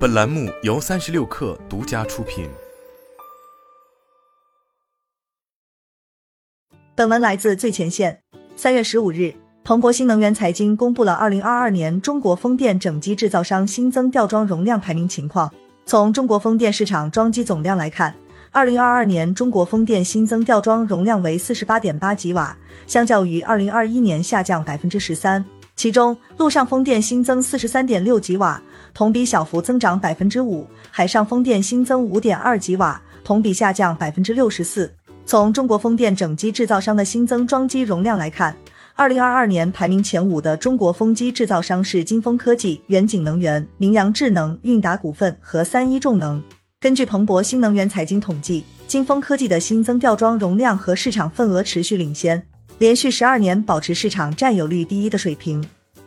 本栏目由三十六氪独家出品。本文来自最前线。三月十五日，彭博新能源财经公布了二零二二年中国风电整机制造商新增吊装容量排名情况。从中国风电市场装机总量来看，二零二二年中国风电新增吊装容量为四十八点八吉瓦，相较于二零二一年下降百分之十三。其中，陆上风电新增四十三点六吉瓦，同比小幅增长百分之五；海上风电新增五点二吉瓦，同比下降百分之六十四。从中国风电整机制造商的新增装机容量来看，二零二二年排名前五的中国风机制造商是金风科技、远景能源、明阳智能、韵达股份和三一重能。根据彭博新能源财经统计，金风科技的新增吊装容量和市场份额持续领先。连续十二年保持市场占有率第一的水平，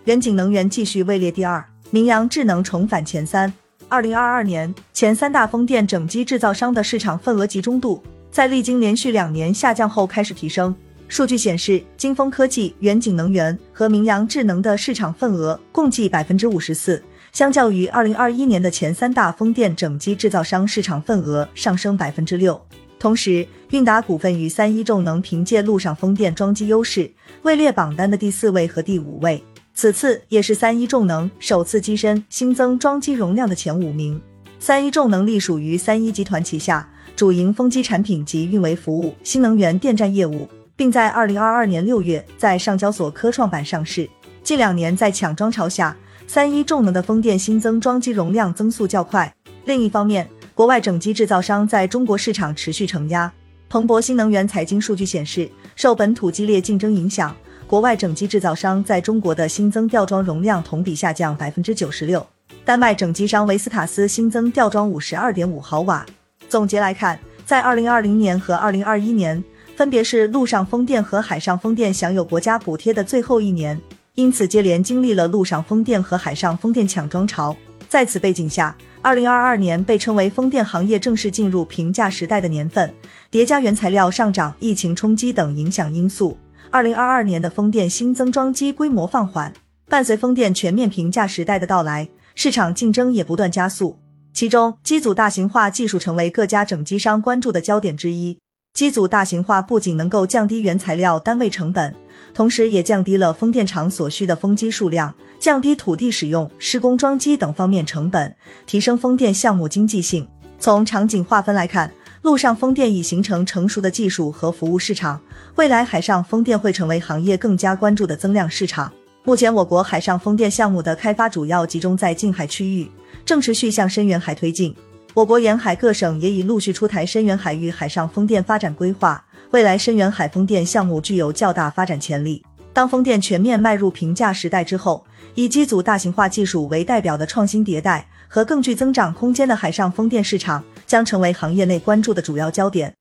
远景能源继续位列第二，明阳智能重返前三。二零二二年前三大风电整机制造商的市场份额集中度，在历经连续两年下降后开始提升。数据显示，金风科技、远景能源和明阳智能的市场份额共计百分之五十四，相较于二零二一年的前三大风电整机制造商市场份额上升百分之六。同时，韵达股份与三一重能凭借陆上风电装机优势，位列榜单的第四位和第五位。此次也是三一重能首次跻身新增装机容量的前五名。三一重能隶属于三一集团旗下，主营风机产品及运维服务、新能源电站业务，并在二零二二年六月在上交所科创板上市。近两年在抢装潮下，三一重能的风电新增装机容量增速较快。另一方面，国外整机制造商在中国市场持续承压。彭博新能源财经数据显示，受本土激烈竞争影响，国外整机制造商在中国的新增吊装容量同比下降百分之九十六。丹麦整机商维斯塔斯新增吊装五十二点五毫瓦。总结来看，在二零二零年和二零二一年，分别是陆上风电和海上风电享有国家补贴的最后一年，因此接连经历了陆上风电和海上风电抢装潮。在此背景下，二零二二年被称为风电行业正式进入平价时代的年份，叠加原材料上涨、疫情冲击等影响因素，二零二二年的风电新增装机规模放缓。伴随风电全面平价时代的到来，市场竞争也不断加速。其中，机组大型化技术成为各家整机商关注的焦点之一。机组大型化不仅能够降低原材料单位成本，同时也降低了风电场所需的风机数量，降低土地使用、施工装机等方面成本，提升风电项目经济性。从场景划分来看，陆上风电已形成成熟的技术和服务市场，未来海上风电会成为行业更加关注的增量市场。目前，我国海上风电项目的开发主要集中在近海区域，正持续向深远海推进。我国沿海各省也已陆续出台深远海域海上风电发展规划，未来深远海风电项目具有较大发展潜力。当风电全面迈入平价时代之后，以机组大型化技术为代表的创新迭代和更具增长空间的海上风电市场将成为行业内关注的主要焦点。